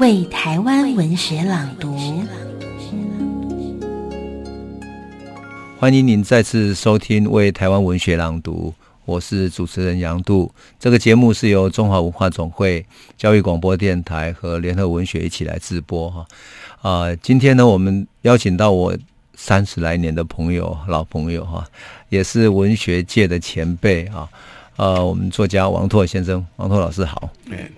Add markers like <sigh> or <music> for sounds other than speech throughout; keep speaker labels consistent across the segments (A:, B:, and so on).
A: 为台湾文学朗读。
B: 欢迎您再次收听《为台湾文学朗读》，我是主持人杨度。这个节目是由中华文化总会、教育广播电台和联合文学一起来直播哈。啊，今天呢，我们邀请到我三十来年的朋友、老朋友哈，也是文学界的前辈啊。呃，我们作家王拓先生，王拓老师好。
C: 哎，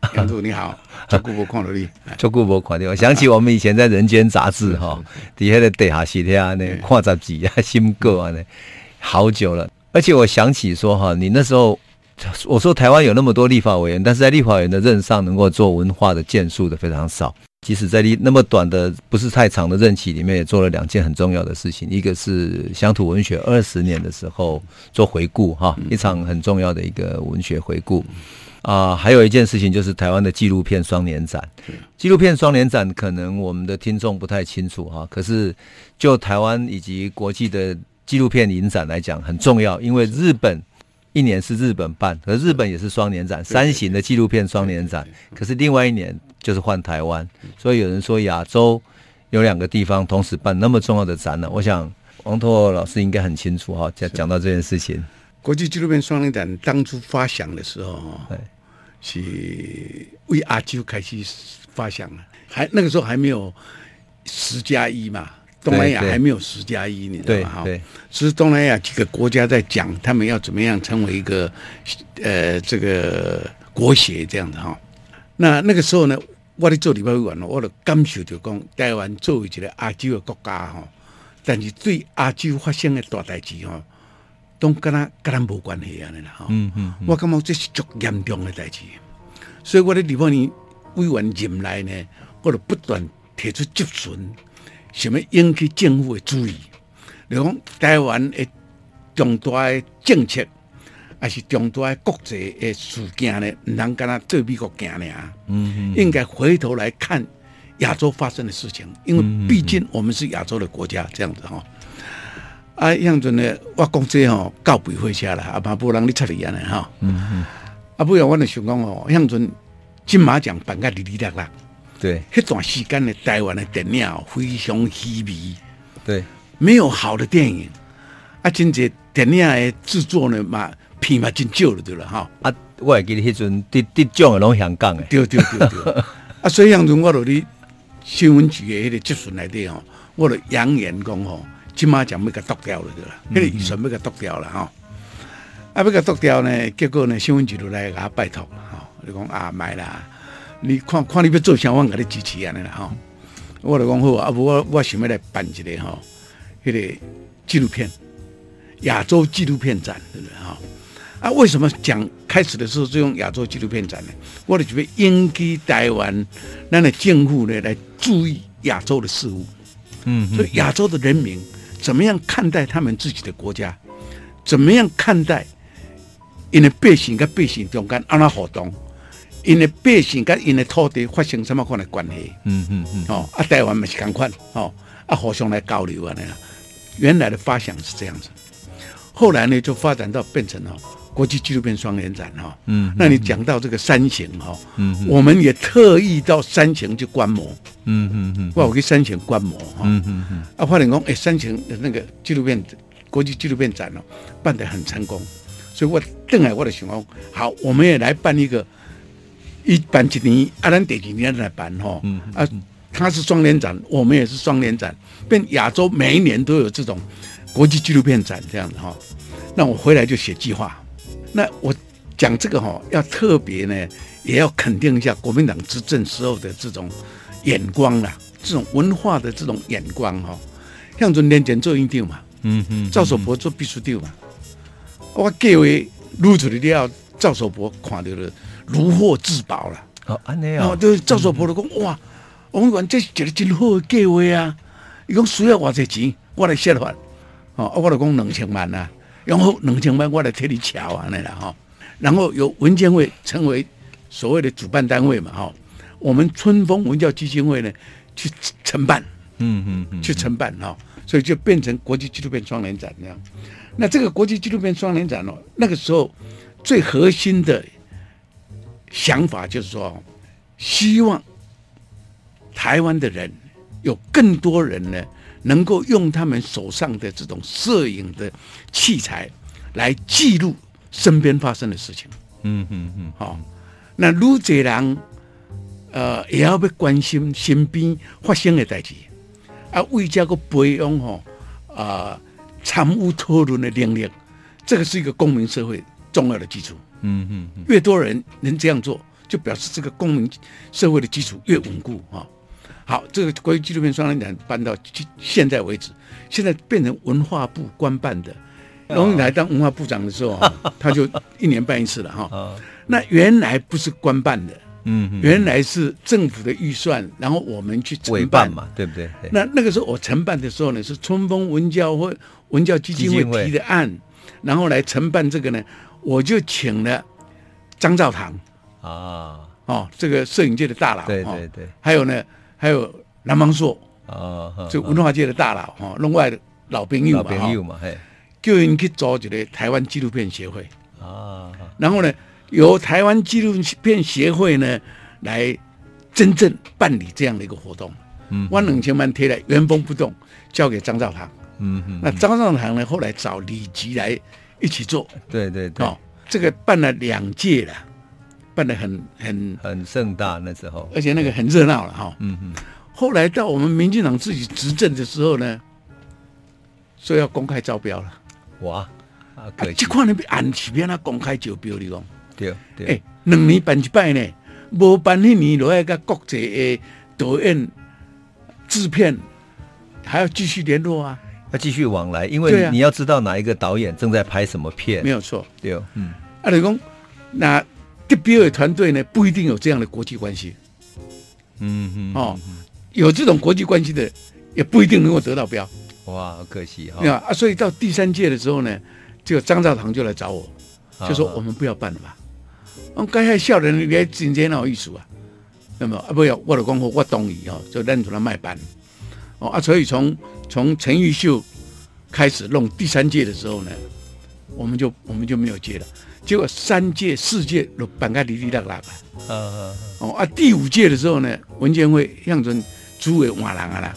C: <laughs> 杨渡你好，照顾我看到你，
B: 照顾我看到。我想起我们以前在《人间》杂志哈，底下的地下室啊，那看杂志啊，新歌啊，那好久了。而且我想起说哈，你那时候我说台湾有那么多立法委员，但是在立法委员的任上能够做文化的建树的非常少。即使在那么短的不是太长的任期里面，也做了两件很重要的事情。一个是乡土文学二十年的时候做回顾哈，一场很重要的一个文学回顾啊。还有一件事情就是台湾的纪录片双年展。纪录片双年展可能我们的听众不太清楚哈，可是就台湾以及国际的纪录片影展来讲很重要，因为日本。一年是日本办，而日本也是双年展，三型的纪录片双年展。可是另外一年就是换台湾，所以有人说亚洲有两个地方同时办那么重要的展览。我想王拓老师应该很清楚哈，讲讲到这件事情。
C: 国际纪录片双年展当初发想的时候哈，是为亚洲开始发想了，还那个时候还没有十加一嘛。东南亚还没有十加一，你知道吗？哈，是东南亚几个国家在讲，他们要怎么样成为一个呃这个国协这样的哈。那那个时候呢，我哋做立法委员，我的感受就讲，台湾作为一个亚洲的国家哈，但是对亚洲发生的大代志哈，都跟他跟他无关系安尼啦吼。嗯嗯，我感觉这是足严重的代志，所以我的立法委员任来呢，我就不断提出质询。想要引起政府的注意？你讲台湾的重大的政策，还是重大的国际的事件呢？唔通跟他对美国行呢？嗯，应该回头来看亚洲发生的事情，因为毕竟我们是亚洲的国家，这样子哈。啊，样阵呢，我讲这吼告别回家了，啊，怕不让你出嚟啊呢哈。嗯嗯。啊，不然我就想讲哦，样阵金马奖颁个哩哩啦啦。
B: 对，
C: 那段时间的台湾的电影非常稀微，
B: 对，
C: 没有好的电影，啊，真济电影的制作呢嘛，片嘛真少了，对了哈。
B: 啊，我会记得迄阵得得奖的拢香港的，
C: 对对对对。<laughs> 啊，所以样阵我落去新闻局的迄个质询内底吼，我就扬言讲吼，金马将要给夺掉了，对了，迄个预算要给夺掉了哈。啊，要给夺掉呢，结果呢，新闻局就来给他拜托了哈，就讲啊，买啦。你看看你要做啥，我给你支持安尼啦吼。我就讲好啊，不我我想要来办一个吼，迄个纪录片亚洲纪录片展，对不对哈？啊，为什么讲开始的时候就用亚洲纪录片展呢？我就准备引起台湾咱的政府呢来注意亚洲的事物。嗯，所以亚洲的人民怎么样看待他们自己的国家？怎么样看待因为百姓跟百姓中间安那活动？因为百姓跟因的土地发生什么款的关系？嗯嗯嗯，哦，啊，台湾嘛是同款，哦，啊，互相来交流啊，那样。原来的发想是这样子，后来呢就发展到变成了国际纪录片双年展哈。嗯，那你讲到这个山形哈，嗯，我们也特意到山形去观摩。嗯嗯嗯，我去山形观摩哈。嗯嗯嗯，啊，发现讲，哎，山形的那个纪录片国际纪录片展哦，办得很成功，所以我邓海我的想讲，好，我们也来办一个。一办几年，啊，咱第几年来办哈？嗯，嗯啊，他是双年展，我们也是双年展，变亚洲每一年都有这种国际纪录片展这样子哈。那我回来就写计划。那我讲这个哈，要特别呢，也要肯定一下国民党执政时候的这种眼光啦，这种文化的这种眼光哈。像从年前做一定嘛，嗯嗯，赵守博做秘书长嘛，我各位录出来了，赵守博看到了。如获至宝了
B: 哦，安尼啊，
C: 就赵守博就讲哇，王员这是一个真好的计划啊！伊讲需要偌济钱，我来设法，哦，啊，我就讲两千万啊，然后两千万我来替你乔啊，那啦哈。然后由文建会成为所谓的主办单位嘛，哈，我们春风文教基金会呢去承办，
B: 嗯嗯嗯，
C: 去承办哈，所以就变成国际纪录片双年展这样。那这个国际纪录片双年展哦，那个时候最核心的想法就是说，希望台湾的人有更多人呢，能够用他们手上的这种摄影的器材来记录身边发生的事情。
B: 嗯嗯嗯，
C: 好，那愈济人呃也要被关心身边发生的代志，啊，为这个培养吼啊参与讨论的能力，这个是一个公民社会重要的基础。
B: 嗯嗯嗯，
C: 越多人能这样做，就表示这个公民社会的基础越稳固啊。好，这个关于纪录片双年展办到现在为止，现在变成文化部官办的。龙应台当文化部长的时候，<laughs> 他就一年办一次了哈。那原来不是官办的，嗯，原来是政府的预算，然后我们去承办。
B: 嘛，对不对？
C: 那那个时候我承办的时候呢，是春风文教会文教基金会提的案，然后来承办这个呢，我就请了张兆堂。啊，哦，这个摄影界的大佬，
B: 对对对，
C: 还有呢，还有南芒硕
B: 啊，
C: 这文化界的大佬哈，另外的老朋友嘛，
B: 老朋友嘛，嘿。
C: 就应去组一个台湾纪录片协会啊，然后呢，由台湾纪录片协会呢来真正办理这样的一个活动。嗯，万两千万贴来原封不动交给张兆堂。嗯嗯，那张兆堂呢后来找李吉来一起做。
B: 对对对，哦，
C: 这个办了两届了，办的很很
B: 很盛大那时候，
C: 而且那个很热闹了哈。嗯嗯，后来到我们民进党自己执政的时候呢，说要公开招标了。
B: 哇，啊，可
C: 这块呢比按起边那公开招标你讲，
B: 对对，
C: 哎，两年办一摆呢，无办一年落来个国际的导演制片，还要继续联络啊，
B: 要继续往来，因为你要知道哪一个导演正在拍什么片，
C: 没有错，
B: 对，嗯，
C: 啊，你讲那得标的团队呢不一定有这样的国际关系，嗯嗯，哦，有这种国际关系的也不一定能够得到标。
B: 哇，好可惜哈！
C: 啊，所以到第三届的时候呢，这个张兆堂就来找我，就说我们不要办了吧。我刚才笑人，你还真真好意思啊。那么啊，不要，我的功夫我同意哦，就认出来卖办。哦啊，所以从从陈玉秀开始弄第三届的时候呢，我们就我们就没有接了。结果三届四届都办个哩哩啦啦的。啊哦啊，第五届的时候呢，文建会向准主委换人啊啦，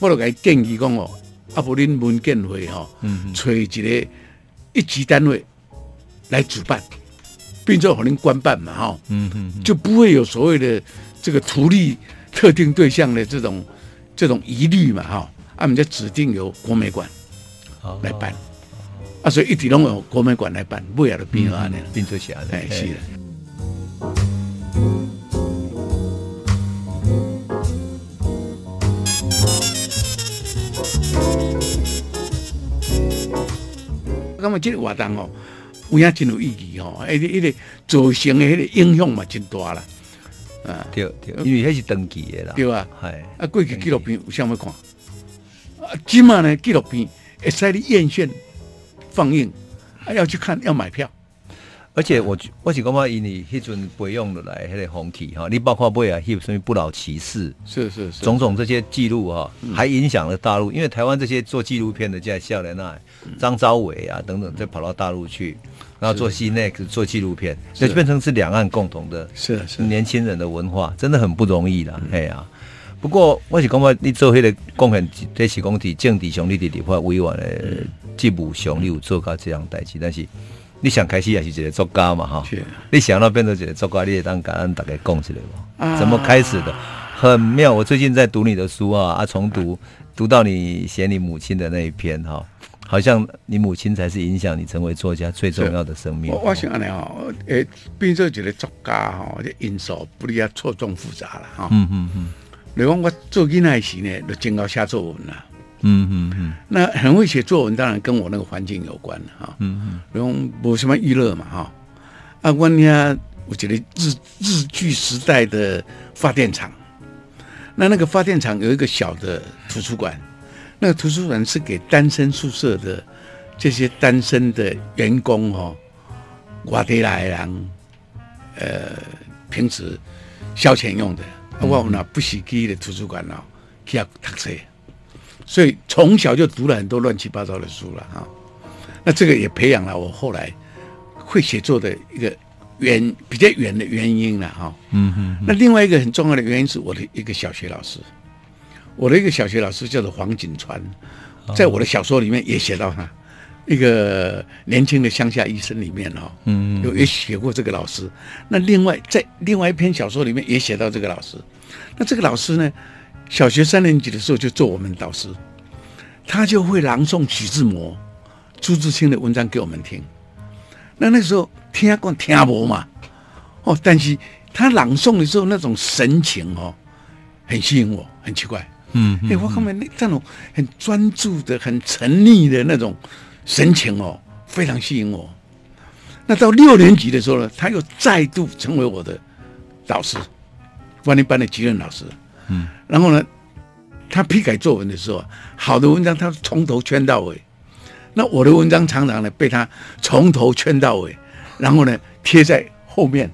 C: 我就给他建议讲哦。啊，不，恁文建会哈，找一个一级单位来主办，并且和您官办嘛哈，嗯嗯，就不会有所谓的这个图利特定对象的这种这种疑虑嘛哈。啊，我们就指定由国美馆来办，啊，所以一直拢由国美馆来办，不要的变化呢，
B: 变做啥的？
C: 哎，是的。感觉这个活动哦，有影真有意义哦，而且迄个造成的迄个影响嘛真大啦，
B: 啊，对对，因为迄是登记的啦，
C: 对啊，系啊，过去纪录片有啥物看？啊，今嘛呢纪录片会使你院线放映，还要去看要买票。
B: 而且我我是感觉以你迄阵培养落来迄个风气哈，你包括买啊，有什么不老骑士，
C: 是是是，
B: 种种这些记录哈，还影响了大陆，因为台湾这些做纪录片的在笑莲那，张昭伟啊等等，再跑到大陆去，然后做 CNEX 做纪录片，那就变成是两岸共同的，
C: 是是。
B: 年轻人的文化，真的很不容易啦，哎呀。不过我是感觉你做迄个贡献，这是讲在政治上你的立法委员的职务上你有做到这样代志，但是。你想开始也是一个作家嘛哈？是你想到变成一个作家，你也当感恩大家讲起来嘛？怎么开始的？很妙。我最近在读你的书啊，啊，重读读到你写你母亲的那一篇哈，好像你母亲才是影响你成为作家最重要的生命。
C: 我我想呢哈，诶，变成一个作家哈，这因素不离啊错综复杂了哈。嗯嗯嗯。你讲我做囡仔时呢，就真要写作文了。嗯嗯嗯，那很会写作文，当然跟我那个环境有关了哈。嗯嗯，比如没什么娱乐嘛哈。啊，我呢我觉得日日据时代的发电厂。那那个发电厂有一个小的图书馆，那个图书馆是给单身宿舍的这些单身的员工哦，外地来人，呃，平时消遣用的。我们那不喜基的图书馆哦，去要读书，所以从小就读了很多乱七八糟的书了啊。那这个也培养了我后来会写作的一个。远比较远的原因了哈，嗯嗯，那另外一个很重要的原因是我的一个小学老师，我的一个小学老师叫做黄景川，在我的小说里面也写到他，一个年轻的乡下医生里面哈，嗯，有也写过这个老师。那另外在另外一篇小说里面也写到这个老师，那这个老师呢，小学三年级的时候就做我们导师，他就会朗诵徐志摩、朱自清的文章给我们听。那那时候听讲听不嘛，哦，但是他朗诵的时候那种神情哦，很吸引我，很奇怪，嗯，哎、欸，我后面那那种很专注的、很沉溺的那种神情哦，非常吸引我。那到六年级的时候呢，他又再度成为我的导师，万年班的级任老师，嗯，然后呢，他批改作文的时候，好的文章他从头圈到尾。那我的文章常常呢被他从头圈到尾，然后呢贴在后面，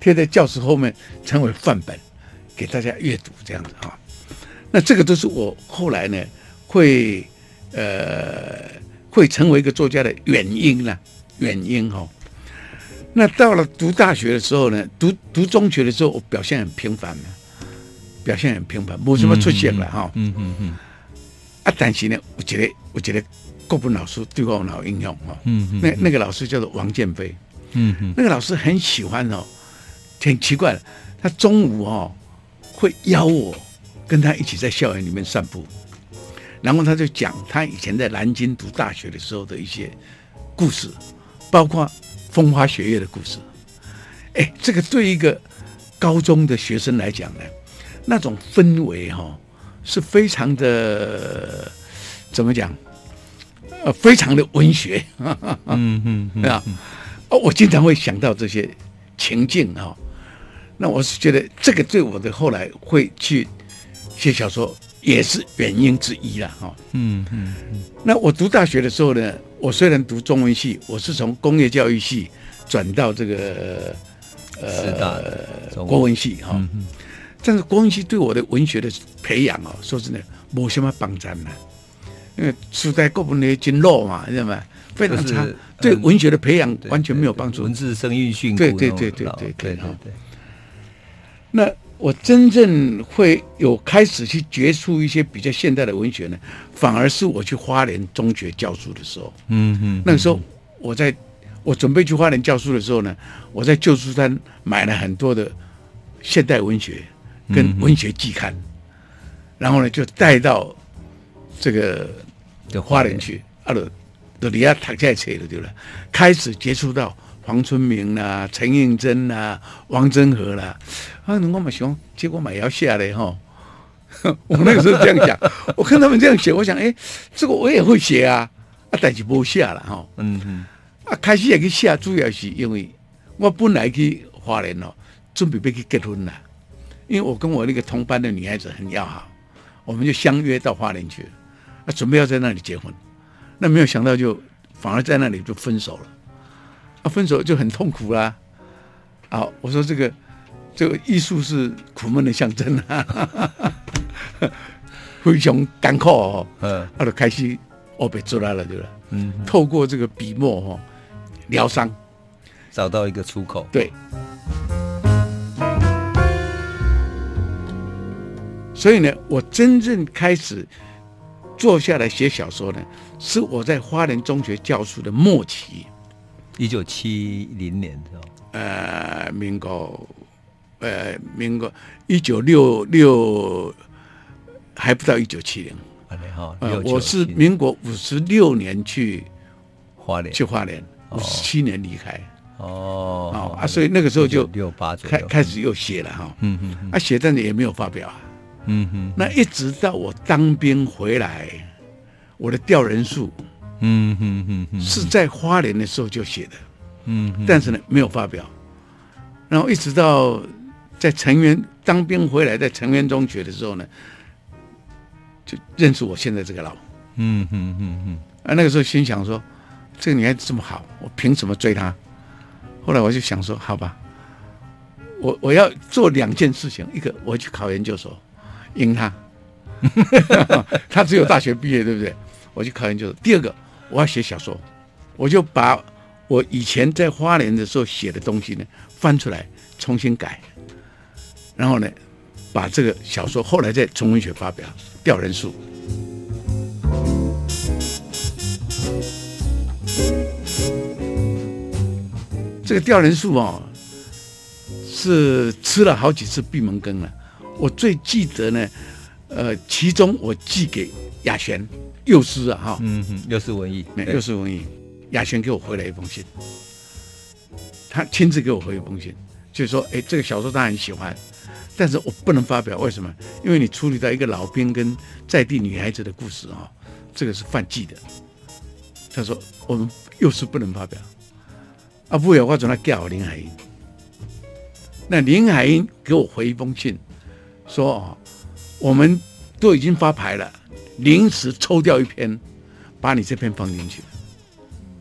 C: 贴在教室后面，成为范本，给大家阅读这样子啊。那这个都是我后来呢会呃会成为一个作家的原因了，原因哈。那到了读大学的时候呢，读读中学的时候，我表现很平凡嘛，表现很平凡，没什么出息了哈。嗯嗯嗯。啊，但是呢，我觉得，我觉得。国文老师对我很有影响哈，嗯嗯，那那个老师叫做王建飞，嗯嗯，那个老师很喜欢哦，挺奇怪的，他中午哦会邀我跟他一起在校园里面散步，然后他就讲他以前在南京读大学的时候的一些故事，包括风花雪月的故事，哎，这个对一个高中的学生来讲呢，那种氛围哈是非常的，怎么讲？呃，非常的文学，嗯嗯，嗯啊，哦，我经常会想到这些情境哦，那我是觉得这个对我的后来会去写小说也是原因之一了哈，嗯嗯，那我读大学的时候呢，我虽然读中文系，我是从工业教育系转到这个呃国文系哈，但是郭文熙对我的文学的培养哦，说真的没什么帮助呢。因为时代国文的经络嘛，知道吗？非常差，对文学的培养完全没有帮助。
B: 文字生育训，
C: 对对对对对对对。那我真正会有开始去接触一些比较现代的文学呢，反而是我去花莲中学教书的时候。嗯嗯。那个时候，我在我准备去花莲教书的时候呢，我在旧书摊买了很多的现代文学跟文学季刊，然后呢就带到这个。的花莲去，啊，就就离家躺在车了，对了。开始接触到黄春明啦、啊、陈映真啦、啊、王祯和啦，啊，我嘛想，结果嘛也要下来哈。<laughs> 我那个时候这样讲，<laughs> 我看他们这样写，我想，哎，这个我也会写啊，啊，但是不下了哈。嗯嗯。啊，开始也去写，主要是因为我本来去花莲哦，准备要去结婚了，因为我跟我那个同班的女孩子很要好，我们就相约到花莲去。啊，准备要在那里结婚，那没有想到就反而在那里就分手了，啊，分手就很痛苦啦。啊，我说这个这个艺术是苦闷的象征啊，非常干苦哦，嗯，他就开始哦被出来了，对吧？嗯，透过这个笔墨哈疗伤，
B: 找到一个出口，
C: 对。所以呢，我真正开始。坐下来写小说呢，是我在花莲中学教书的末期，
B: 一九七零年的时候，
C: 呃，民国，呃，民国一九六六，还不到一九七零，呃，我是民国五十六年去
B: 花莲，
C: 去花莲，五十七年离开，
B: 哦，哦
C: 啊，所以那个时候就
B: 六八
C: 开开始又写了哈，嗯嗯，啊，写但是也没有发表啊。嗯哼，那一直到我当兵回来，我的调人数，嗯哼哼哼，是在花莲的时候就写的，嗯，但是呢没有发表。然后一直到在成员当兵回来，在成员中学的时候呢，就认识我现在这个老
B: 嗯哼哼哼。
C: 啊，那个时候心想说，这个女孩子这么好，我凭什么追她？后来我就想说，好吧，我我要做两件事情，一个我去考研究所，赢他，<laughs> 他只有大学毕业，对不对？我去考研究所。第二个，我要写小说，我就把我以前在花莲的时候写的东西呢翻出来重新改，然后呢，把这个小说后来在中文学发表《吊人树》。这个吊人树哦，是吃了好几次闭门羹了。我最记得呢，呃，其中我寄给雅璇幼师啊，哈，
B: 嗯嗯，幼师文艺，
C: 幼师文艺，雅璇给我回了一封信，他亲自给我回一封信，就是说，哎，这个小说他很喜欢，但是我不能发表，为什么？因为你处理到一个老兵跟在地女孩子的故事啊，这个是犯忌的。他说我们幼师不能发表。啊，不有我怎么叫林海音？那林海音给我回一封信，说哦，我们都已经发牌了，临时抽掉一篇，把你这篇放进去，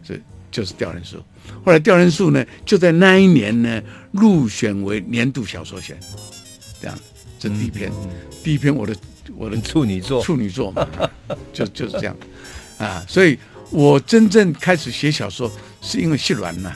C: 这就是《调人树》。后来《调人树》呢，就在那一年呢，入选为年度小说选，这样，这第一篇，嗯、第一篇我的我的
B: 处女作，
C: 处女作嘛，<laughs> 就就是这样，啊，所以我真正开始写小说是因为谢鸾呐。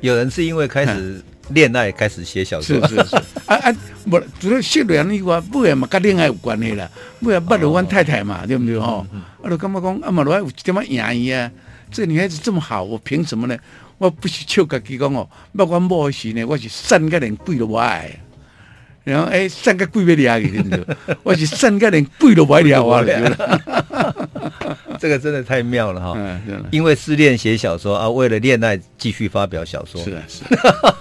B: 有人是因为开始恋爱开始写小说，
C: 是是是，啊啊，不，主要失恋以外，不也嘛跟恋爱有关系啦，不然不如阮太太嘛，对不对吼？啊，就感觉讲啊嘛，来有一点仔赢伊啊，这个女孩子这么好，我凭什么呢？我不是笑家己讲哦，要我某时呢，我是善个连跪了我爱，然后哎，善个跪不了去，我是善个人跪了我了我了。<laughs>
B: 这个真的太妙了哈！嗯，因为失恋写小说啊，为了恋爱继续发表小说。
C: 是啊，是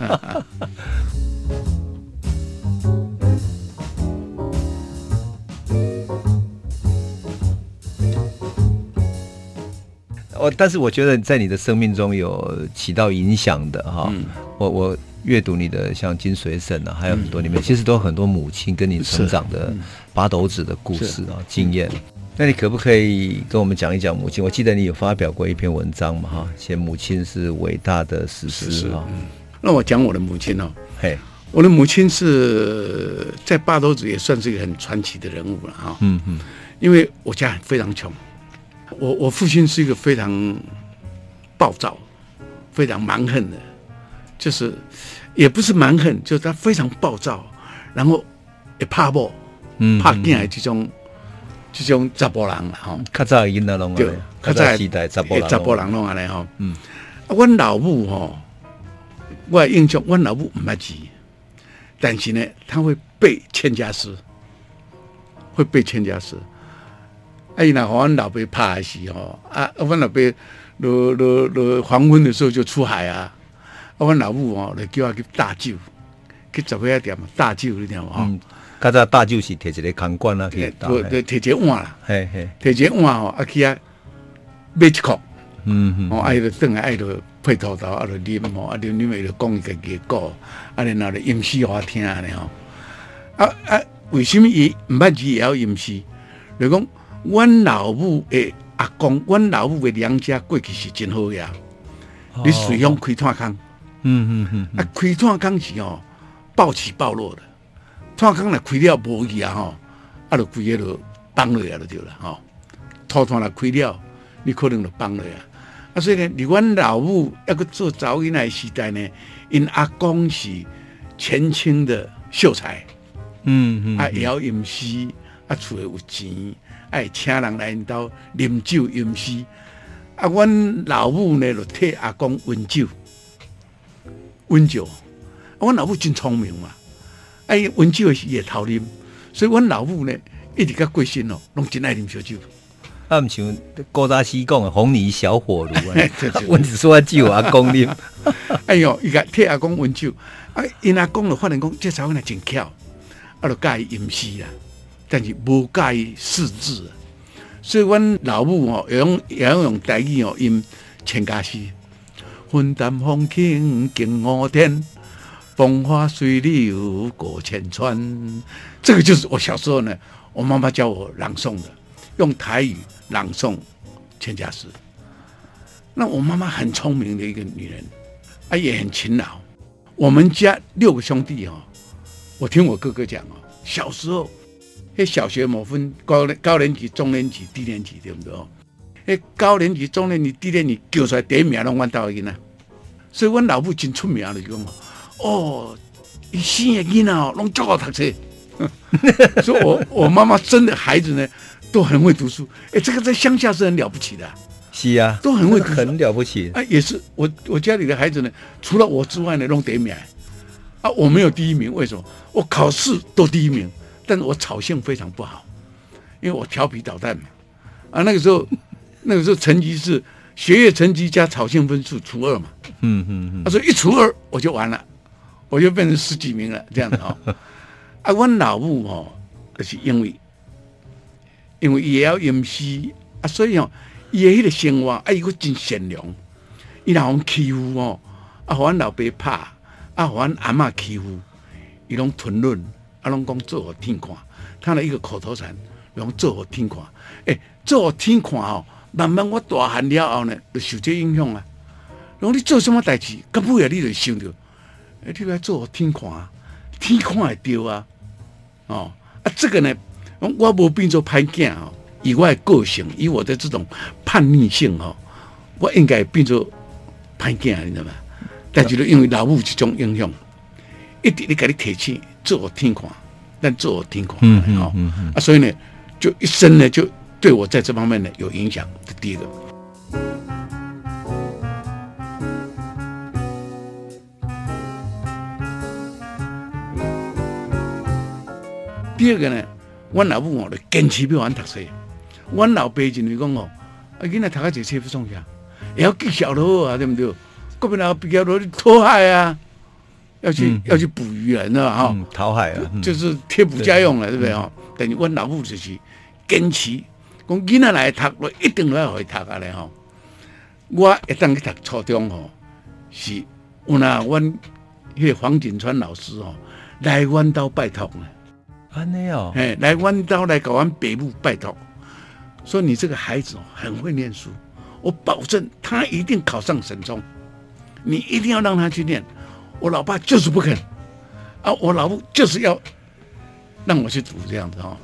C: 啊。<laughs>
B: 我但是我觉得在你的生命中有起到影响的哈。嗯、我我阅读你的像《金水婶》啊，还有很多里面，其实都有很多母亲跟你成长的八斗子的故事啊，经验。那你可不可以跟我们讲一讲母亲？我记得你有发表过一篇文章嘛，哈，写母亲是伟大的史诗哈。
C: 那我讲我的母亲哦，
B: 嘿，
C: 我的母亲是在八斗子也算是一个很传奇的人物了哈。嗯嗯，因为我家非常穷，我我父亲是一个非常暴躁、非常蛮横的，就是也不是蛮横，就是他非常暴躁，然后也怕我，嗯，怕进来这种。这种查甫人啦，吼，
B: 较早已经那种
C: 对，较早时代查甫人，查甫人拢安尼吼。嗯，啊，阮老母吼，我印象，阮老母唔捌字，但是呢，他会背千家诗，会背千家诗。啊，伊若互阮老爸拍的时候，啊，阮老爸落落落黄昏的时候就出海啊，啊，阮老母吼，来叫我去大酒，去十块店大酒你知道吗？嗯
B: 较早大酒是摕一个空罐啊，去
C: 倒，对，摕一个碗啦，
B: 嘿嘿，
C: 摕一个碗吼，啊去啊买一口，
B: 嗯嗯，
C: 哦，爱着转来爱着配土豆，啊着啉吼，啊啉啉伊着讲伊家己个故，啊然后着吟诗互我听安尼吼，啊啊，为什么伊毋捌字会晓吟诗？就讲阮老母诶阿公，阮老母诶娘家过去是真好呀，你随乡开炭坑，嗯嗯嗯，啊开炭坑是哦，暴起暴落的。炭坑来开了无去啊吼，啊就规个就崩落来就对了吼。土炭来开了，你可能就崩落啊。啊，所以呢，离阮老母要个做早囡仔时代呢，因阿公是前清的秀才，嗯嗯，啊也要吟诗，啊厝里有钱，爱请人来因兜饮酒吟诗。啊，阮老母呢就替阿公温酒，温酒。啊，阮老母真聪明嘛。哎，温酒是也偷啉，所以阮老母呢一直较贵心哦，拢真爱啉烧酒。
B: 啊，毋像古早时讲的红泥小火炉啊，<laughs> 温子说酒阿公啉。<laughs>
C: 哎哟，伊甲替阿公温酒，啊，因阿公就发现讲，这查某囡真巧，啊，就教伊吟诗啦，但是无介意识字。所以阮老母哦，也用用用台语哦吟千家诗，云淡风轻近我天。风花水里过千川，这个就是我小时候呢，我妈妈教我朗诵的，用台语朗诵《千家诗》。那我妈妈很聪明的一个女人，啊，也很勤劳。我们家六个兄弟哦，我听我哥哥讲哦，小时候，那小学某分高高年级、中年级、低年级，对不对？哦？诶高年级、中年级、低年级叫出来第一名，拢阮兜囡仔。所以，阮老母真出名了，就讲哦，伊生的囡仔哦，拢足好读书。<laughs> 所以我我妈妈生的孩子呢，都很会读书。哎，这个在乡下是很了不起的。
B: 是啊，
C: 都很会
B: 很了不起。
C: 啊，也是我我家里的孩子呢，除了我之外呢，拢第一名。啊，我没有第一名，为什么？我考试都第一名，但是我草性非常不好，因为我调皮捣蛋嘛。啊，那个时候，<laughs> 那个时候成绩是学业成绩加草性分数除二嘛。嗯嗯嗯。他说一除二我就完了，我就变成十几名了，这样子哈、哦。<laughs> 啊，我老母哦，就是因为，因为也要吟诗啊，所以哦，伊的迄个生活啊，伊个真善良，伊老互欺负哦，啊，互阮老爸拍，啊，互阮阿嬷欺负，伊拢吞忍，啊，拢讲做互天看，他的一个口头禅，拢做互天看，诶、做互天看哦，慢慢我大汉了后呢，就受这影响啊。然后你做什么代志，到尾啊，你就想着，诶、欸，你来做互天看啊，天看会着啊，哦，啊，这个呢，我无变做歹囝哦。以我的个性，以我的这种叛逆性哦，我应该变做歹囝，你知道吗？但就是因为老母这种影响，一直你给你提起做我听狂，但做我听狂，嗯嗯嗯啊，所以呢，就一生呢，就对我在这方面呢有影响。这第一个，第二个呢，我老母我的坚持不完读书。阮老爸认为讲哦，啊，囡仔读个这册不送下，也要技巧咯啊，对不对？国民党比较多讨海啊，要去、嗯、要去捕鱼啊，你知道哈？
B: 讨海啊，
C: 就是贴补家用了，对，不对哈？等于阮老母就是坚持，讲囡仔来读，我一定都要会读啊嘞哈。我一旦去读初中吼，是有那阮迄个黄锦川老师哦，来阮兜拜托呢。
B: 安尼哦，
C: 哎，来阮兜来搞阮北部拜托。说你这个孩子哦，很会念书，我保证他一定考上省中，你一定要让他去念。我老爸就是不肯，啊，我老婆就是要让我去读这样子哈。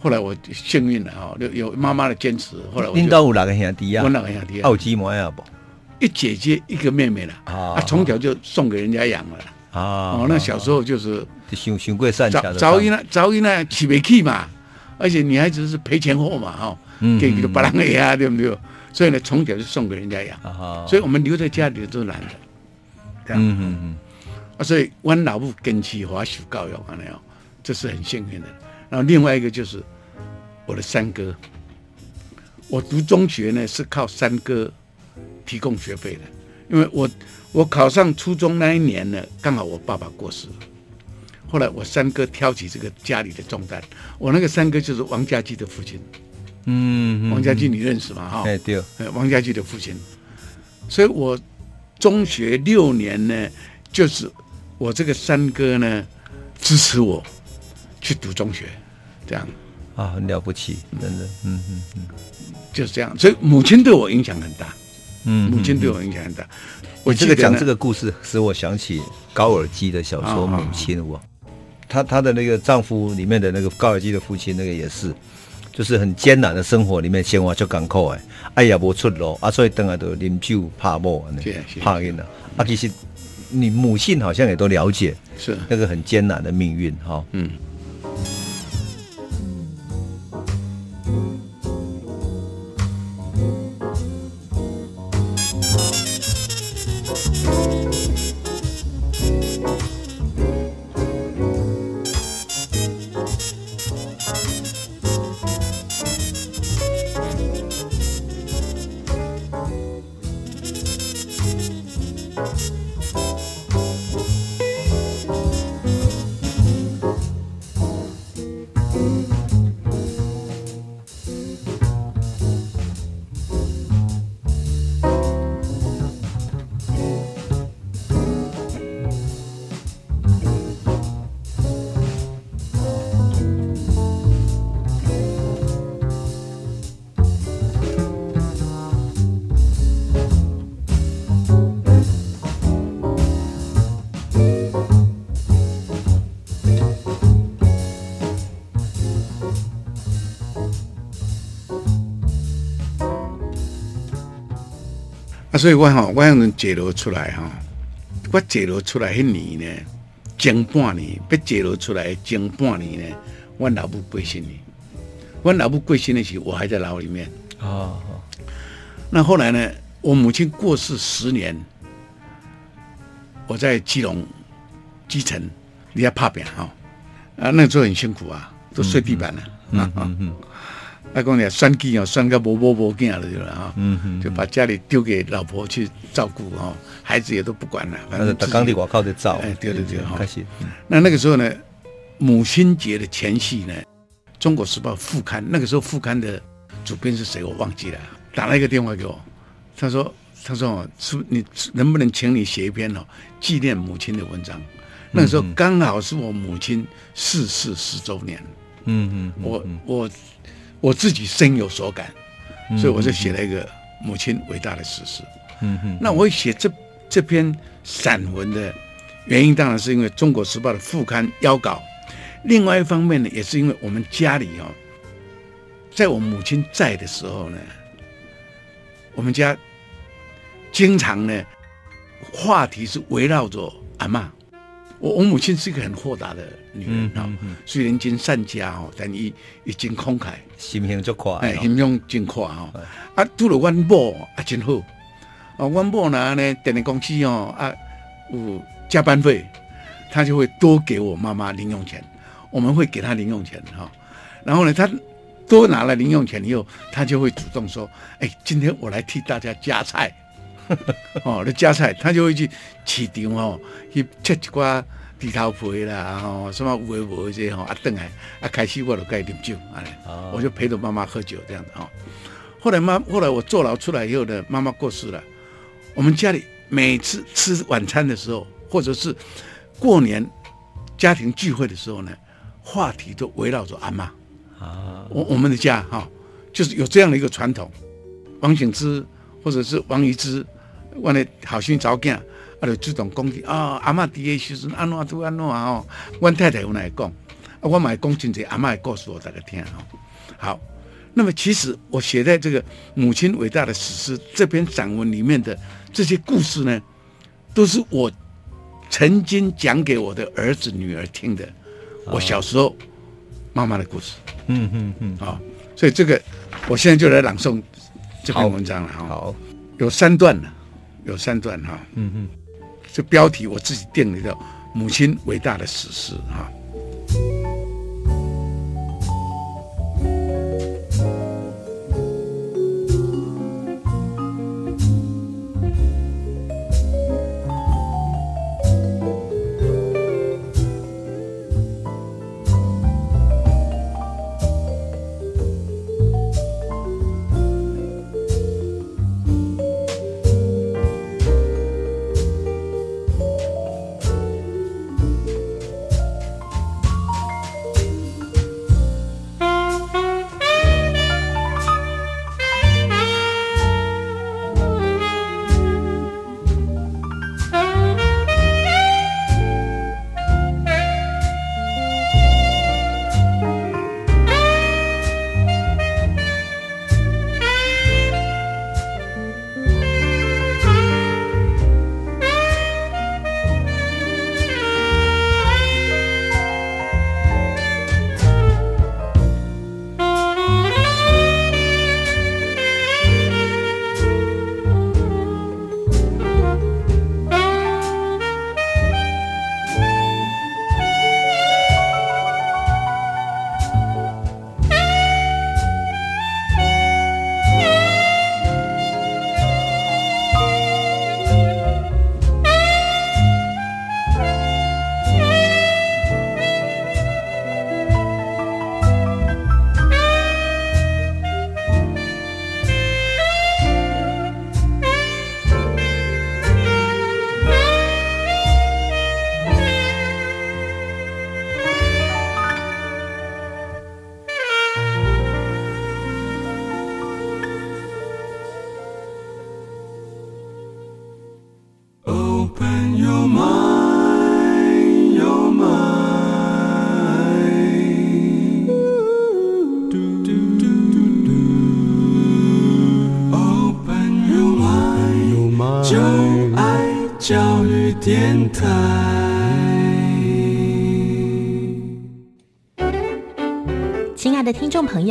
C: 后来我幸运了哈，有有妈妈的坚持。后来我。领导有哪个兄弟呀？我哪个兄弟啊？有几毛呀不？一姐姐一个妹妹了啊，从小就送给人家养了啊。哦，那小时候就是
B: 想想过善家的。
C: 早一呢，早一呢，起不起嘛。而且女孩子是赔钱货嘛，哈，给给别人个呀，对不对？所以呢，从小就送给人家养，所以我们留在家里都是男的，这样，嗯嗯嗯，啊，所以我老母坚持华修教育啊，那样，这是很幸运的。然后另外一个就是我的三哥，我读中学呢是靠三哥提供学费的，因为我我考上初中那一年呢，刚好我爸爸过世了。后来我三哥挑起这个家里的重担，我那个三哥就是王家驹的父亲，嗯，王家驹你认识吗？哈，哎对，王家驹的父亲，所以我中学六年呢，就是我这个三哥呢支持我去读中学，这样
B: 啊，很了不起，真的，嗯嗯嗯，
C: 就是这样，所以母亲对我影响很大，嗯，母亲对我影响很大。
B: 我这个讲这个故事，使我想起高尔基的小说《母亲》我。她她的那个丈夫里面的那个高尔基的父亲，那个也是，就是很艰难的生活里面，生活就艰苦哎，哎呀，无出路啊，所以等下都饮酒怕某啊，怕晕了啊。其实你母性好像也都了解，是那个很艰难的命运哈，嗯。
C: 所以我哈，我让人解罗出来哈，我解罗出来迄年呢，前半年被解罗出来前半年呢，我老母过身呢，我老母过身的时候，我还在牢里面啊。哦、那后来呢，我母亲过世十年，我在基隆基层，你要怕扁哈，啊，那时候很辛苦啊，都睡地板了，嗯嗯。嗯嗯阿公，你算计哦，算个无无无见了就了啊，嗯嗯，就把家里丢给老婆去照顾哦，孩子也都不管了，反正
B: 他刚地我靠的照，
C: 哎，对对对，开
B: 心。
C: 那那个时候呢，母亲节的前夕呢，《中国时报》副刊？那个时候副刊的主编是谁我忘记了，打了一个电话给我，他说他说哦，是你能不能请你写一篇哦纪念母亲的文章？那个时候刚好是我母亲逝世十周年，嗯嗯，我我。我自己深有所感，所以我就写了一个母亲伟大的史诗。嗯哼，那我写这这篇散文的原因，当然是因为《中国时报》的副刊邀稿。另外一方面呢，也是因为我们家里哦，在我母亲在的时候呢，我们家经常呢话题是围绕着阿妈。我我母亲是一个很豁达的女人哈，虽然经善家哦，但一一经慷慨，
B: 心胸就宽，
C: 哎，心胸真宽哈。啊，除了阮某啊，真好。啊，阮某呢，呢，电力公司哦，啊，有加班费，他就会多给我妈妈零用钱。我们会给他零用钱哈。然后呢，他多拿了零用钱以后，他就会主动说：“哎，今天我来替大家夹菜。”哦，那夹菜，他就会去市场哦，去切一寡猪头皮啦，吼，什么有诶无诶这吼，啊，等来啊，开始我就该饮酒，啊，我就陪着妈妈喝酒这样子哈。后来妈，后来我坐牢出来以后呢，妈妈过世了。我们家里每次吃晚餐的时候，或者是过年家庭聚会的时候呢，话题都围绕着阿妈啊。我我们的家哈，就是有这样的一个传统。王醒之或者是王遗之。我的好心找囝，啊，就主动讲起啊，阿嬷伫个时阵安怎都安怎啊吼。阮太太有来讲，啊，我嘛会讲真济阿嬷的故事，我大家听哦。好，那么其实我写在这个母亲伟大的史诗这篇散文里面的这些故事呢，都是我曾经讲给我的儿子女儿听的。我小时候妈妈的故事。嗯嗯嗯。好，所以这个我现在就来朗诵这篇文章了哈。好，有三段呢。有三段哈，嗯嗯，这标题我自己定了一个“母亲伟大的史
A: 诗”啊。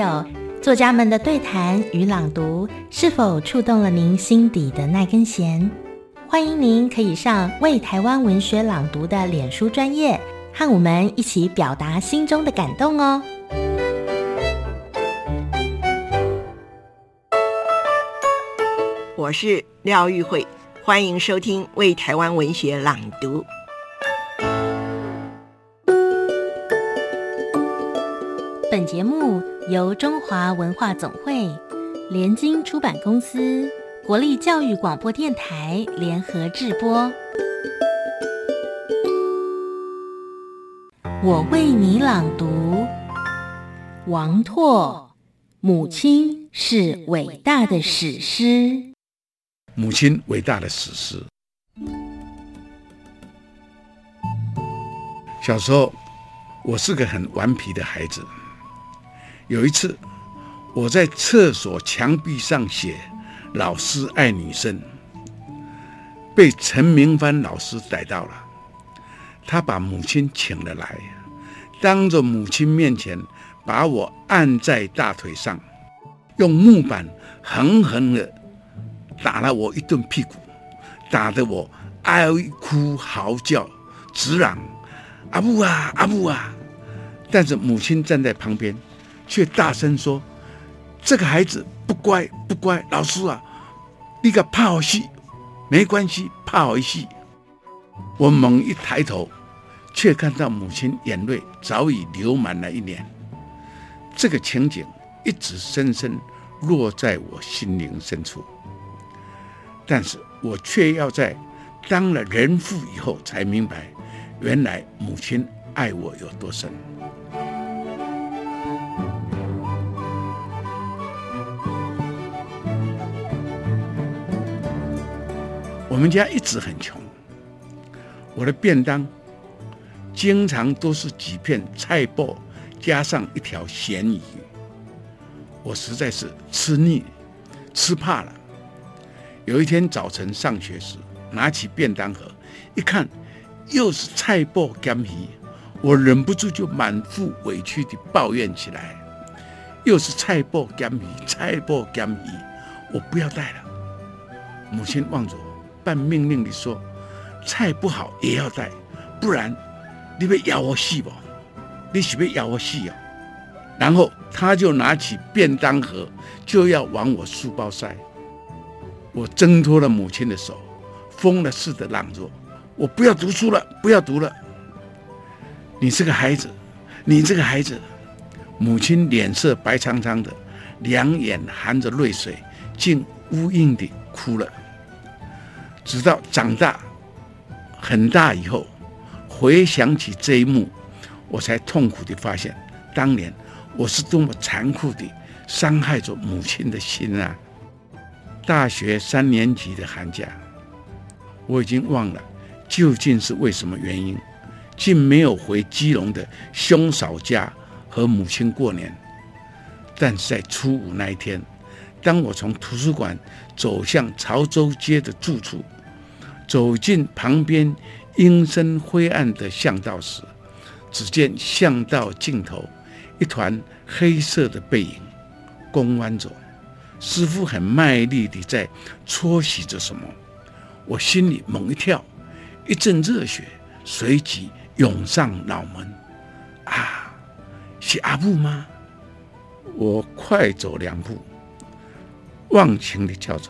A: 友，作家们的对谈与朗读是否触动了您心底的那根弦？欢迎您可以上为台湾文学朗读的脸书专业，和我们一起表达心中的感动哦。
D: 我是廖玉慧，欢迎收听为台湾文学朗读。
A: 本节目由中华文化总会、联经出版公司、国立教育广播电台联合制播。我为你朗读，王拓。母亲是伟大的史诗。
C: 母亲伟大的史诗。小时候，我是个很顽皮的孩子。有一次，我在厕所墙壁上写“老师爱女生”，被陈明帆老师逮到了。他把母亲请了来，当着母亲面前把我按在大腿上，用木板狠狠地打了我一顿屁股，打得我哀哭嚎叫，直嚷：“阿母啊，阿母啊！”但是母亲站在旁边。却大声说：“这个孩子不乖不乖，老师啊，你个怕好戏，没关系，怕好戏。”我猛一抬头，却看到母亲眼泪早已流满了一脸。这个情景一直深深落在我心灵深处。但是我却要在当了人父以后才明白，原来母亲爱我有多深。我们家一直很穷，我的便当经常都是几片菜脯加上一条咸鱼，我实在是吃腻、吃怕了。有一天早晨上学时，拿起便当盒一看，又是菜脯咸鱼，我忍不住就满腹委屈地抱怨起来：又是菜脯咸鱼，菜脯咸鱼，我不要带了。母亲望着我。半命令地说：“菜不好也要带，不然你被咬我死不？你是被咬我死哦。”然后他就拿起便当盒，就要往我书包塞。我挣脱了母亲的手，疯了似的嚷着：“我不要读书了，不要读了！你是个孩子，你这个孩子。”母亲脸色白苍苍的，两眼含着泪水，竟呜咽地哭了。直到长大很大以后，回想起这一幕，我才痛苦地发现，当年我是多么残酷地伤害着母亲的心啊！大学三年级的寒假，我已经忘了究竟是为什么原因，竟没有回基隆的兄嫂家和母亲过年。但是在初五那一天，当我从图书馆走向潮州街的住处，走进旁边阴森灰暗的巷道时，只见巷道尽头一团黑色的背影，弓弯着，似乎很卖力地在搓洗着什么。我心里猛一跳，一阵热血随即涌上脑门。啊，是阿布吗？我快走两步。忘情地叫着：“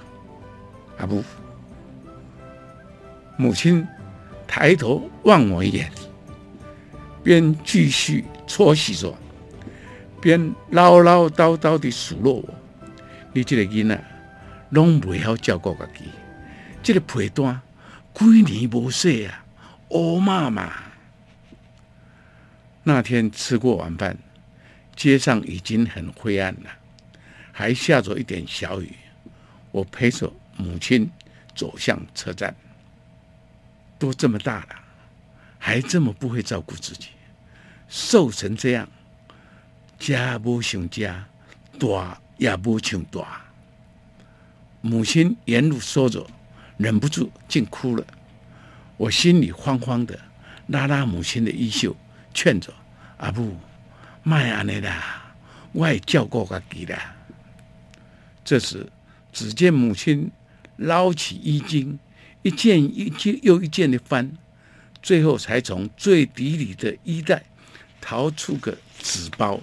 C: 阿母！”母亲抬头望我一眼，边继续搓洗着，边唠唠叨叨地数落我：“你这个囡仔，拢袂晓照顾家己，这个被单几年无洗啊，乌妈妈。”那天吃过晚饭，街上已经很灰暗了。还下着一点小雨，我陪着母亲走向车站。都这么大了，还这么不会照顾自己，瘦成这样，家不像家，大也不像大。母亲沿路说着，忍不住竟哭了。我心里慌慌的，拉拉母亲的衣袖，劝着阿母：“卖安尼啦，我也照顾家己啦。”这时，只见母亲捞起衣襟，一件一件又一件的翻，最后才从最底里的衣袋掏出个纸包，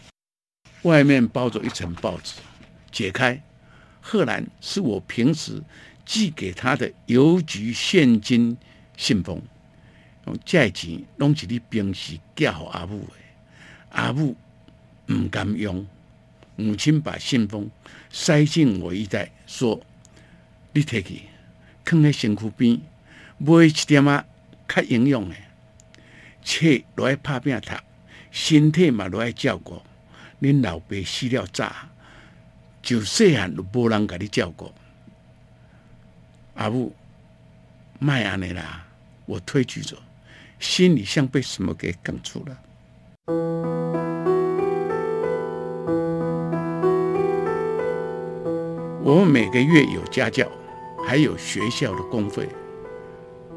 C: 外面包着一层报纸，解开，赫然是我平时寄给他的邮局现金信封。用这钱拢是你平时寄给阿母的，阿母唔敢用。母亲把信封塞进我衣袋，说：“你摕去，放在身躯边，买一点啊，较营养的，册落来拍拼读，身体嘛落来照顾。恁老爸死了早，就细汉就无人甲你照顾。阿母，卖安尼啦，我推拒着，心里像被什么给哽住了。”我们每个月有家教，还有学校的公费。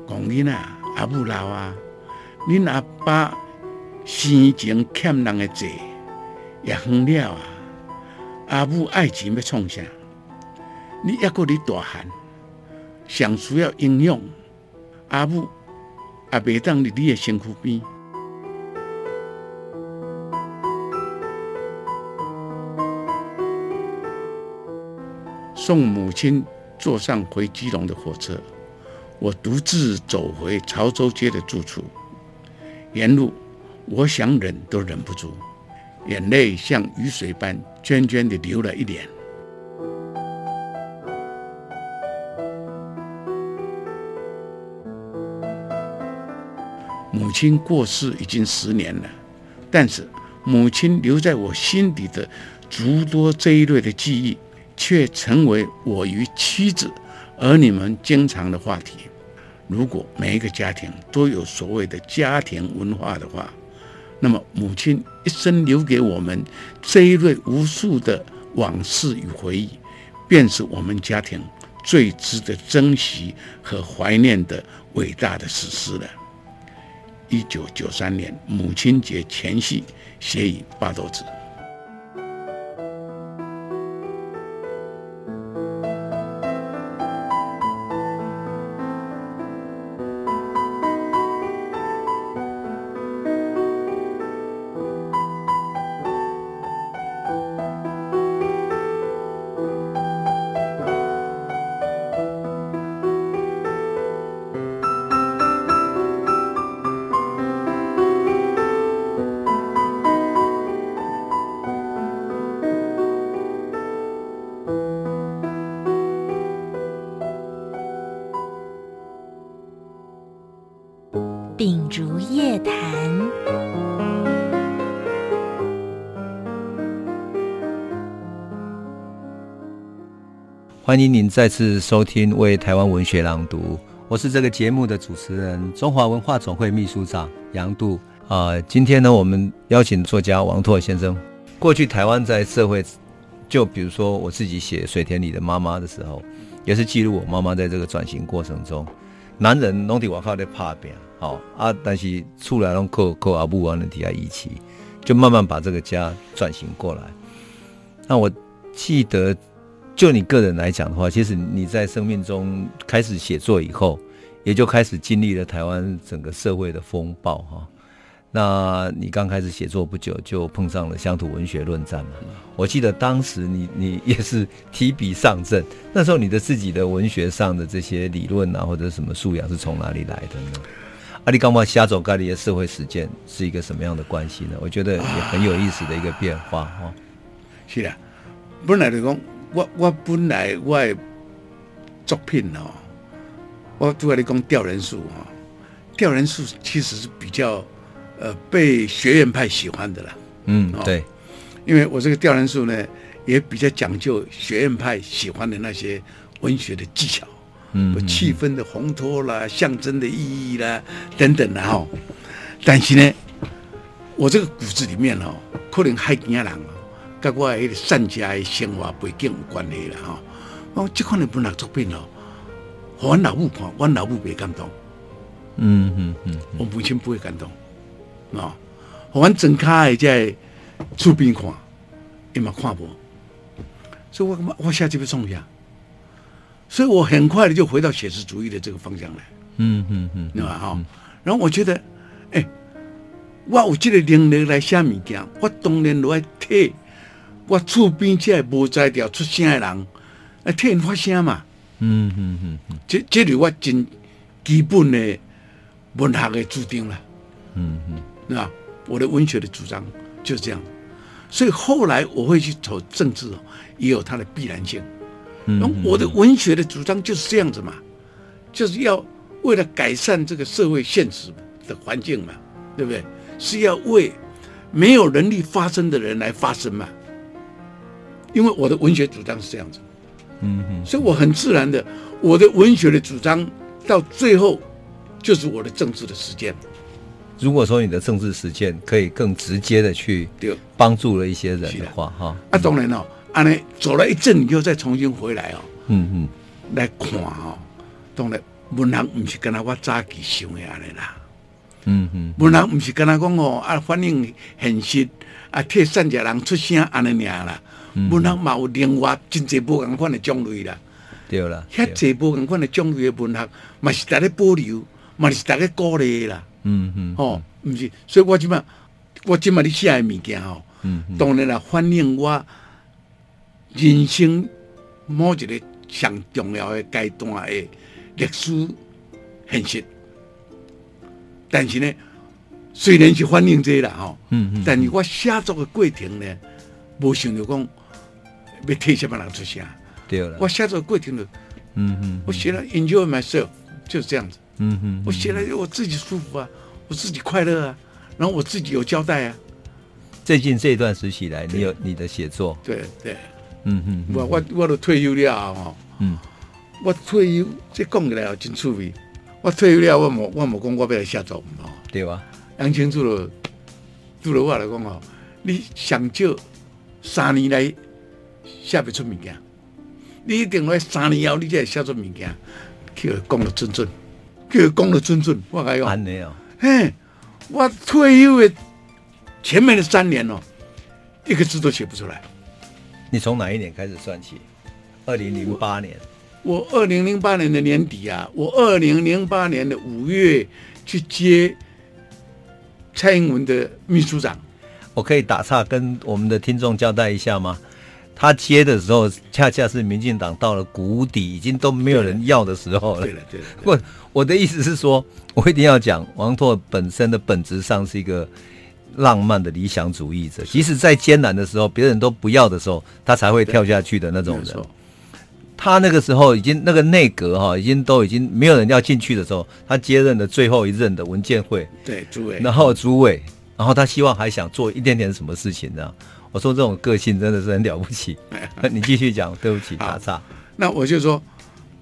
C: 讲你呐，阿母老啊，恁阿爸生前欠人的债也还了啊。阿母爱情要创啥？你一个你大汉，上需要营养，阿母也袂当伫你的身躯边。送母亲坐上回基隆的火车，我独自走回潮州街的住处。沿路，我想忍都忍不住，眼泪像雨水般涓涓地流了一脸。母亲过世已经十年了，但是母亲留在我心底的诸多这一类的记忆。却成为我与妻子、儿女们经常的话题。如果每一个家庭都有所谓的家庭文化的话，那么母亲一生留给我们这一类无数的往事与回忆，便是我们家庭最值得珍惜和怀念的伟大的史诗了。一九九三年母亲节前夕，写于八斗子。
B: 欢迎您再次收听《为台湾文学朗读》，我是这个节目的主持人，中华文化总会秘书长杨度啊、呃。今天呢，我们邀请作家王拓先生。过去台湾在社会，就比如说我自己写《水田里的妈妈》的时候，也是记录我妈妈在这个转型过程中，男人拢在外口在打拼。好啊，但是出来拢靠靠阿母往那底下一起，就慢慢把这个家转型过来。那我记得，就你个人来讲的话，其实你在生命中开始写作以后，也就开始经历了台湾整个社会的风暴哈。那你刚开始写作不久，就碰上了乡土文学论战嘛。我记得当时你你 <laughs> 也是提笔上阵，那时候你的自己的文学上的这些理论啊，或者什么素养是从哪里来的呢？阿里刚嘛，虾走咖喱的社会实践是一个什么样的关系呢？我觉得也很有意思的一个变化哈、啊。
C: 是的，本来就讲我我本来我的作品哦，我主要你讲吊人术哈，吊人术其实是比较呃被学院派喜欢的啦。
B: 嗯，对，
C: 因为我这个吊人术呢，也比较讲究学院派喜欢的那些文学的技巧。嗯，气氛的烘托啦，象征的意义啦，等等的哈。但是呢，我这个骨子里面哦，可能海边人哦，跟我迄个善家的生活背景有关系了哈。哦，这款的文学作品哦，我老母看，我老母别感动。
B: 嗯嗯嗯，
C: 我母亲不会感动啊。我整卡诶在厝边看，伊嘛看不，所以我我下去被冲下，所以我很快的就回到写实主义的这个方向来。
B: 嗯嗯嗯，
C: 对吧？哈，然后我觉得，哎，我有这个能力来写物件，我当然来替我厝边这无才调出声的人来替因发声嘛。
B: 嗯嗯嗯嗯，
C: 这这里我真基本的文学的注定了。
B: 嗯嗯，
C: 那？我的文学的主张就是这样，所以后来我会去走政治，也有它的必然性。嗯我的文学的主张就是这样子嘛，就是要。为了改善这个社会现实的环境嘛，对不对？是要为没有能力发声的人来发声嘛。因为我的文学主张是这样子，
B: 嗯嗯，
C: 所以我很自然的，我的文学的主张到最后就是我的政治的实践。
B: 如果说你的政治实践可以更直接的去帮助了一些人的话，哈，
C: 啊，当然哦，啊，你走了一阵，你又再重新回来哦，
B: 嗯嗯，
C: 来看哦，当然。文人不是跟他我早期想的安尼啦，
B: 嗯嗯，
C: 文人不是跟他讲哦啊，反映现实啊，替善者人出声安尼尔啦。文学嘛有另外真侪无共款的种类啦，
B: 对啦，
C: 遐侪无共款的种类的文学，嘛是大家保留，嘛是大家鼓励的啦，
B: 嗯嗯，
C: 哦，毋是，所以我即摆我即摆咧写的物件吼，嗯，当然啦，反映我人生某一个上重要的阶段诶。历史现实，但是呢，虽然是反映这啦吼，嗯嗯，但是我写作的过程呢，无想着讲要替什么人出声，
B: 对了，
C: 我写作过程就，嗯嗯，我写了 enjoy myself 就是这样子，嗯嗯，我写了我自己舒服啊，我自己快乐啊，然后我自己有交代啊。
B: 最近这一段时期来，你有你的写作，
C: 对对，
B: 嗯嗯，
C: 我我我都退休了啊，嗯。我退休，这讲起来也真趣味。我退休了，我冇我冇讲我要来写作，哦，
B: 对吧？
C: 杨清楚了，对了我来讲哦，你想就三年来写不出物件，你一定要三年后你才会写出物件，叫讲得准准，叫讲得准准。我讲，
B: 安尼哦，
C: 嘿，我退休的前面的三年哦，一个字都写不出来。
B: 你从哪一年开始算起？二零零八年。
C: 我二零零八年的年底啊，我二零零八年的五月去接蔡英文的秘书长。
B: 我可以打岔跟我们的听众交代一下吗？他接的时候，恰恰是民进党到了谷底，已经都没有人要的时候了。
C: 对了，对了。
B: 我我的意思是说，我一定要讲，王拓本身的本质上是一个浪漫的理想主义者，即使在艰难的时候，别人都不要的时候，他才会跳下去的那种人。他那个时候已经那个内阁哈，已经都已经没有人要进去的时候，他接任的最后一任的文建会，
C: 对，主委，
B: 然后主委，然后他希望还想做一点点什么事情这样。我说这种个性真的是很了不起。那 <laughs> 你继续讲，对不起，打岔。
C: 那我就说，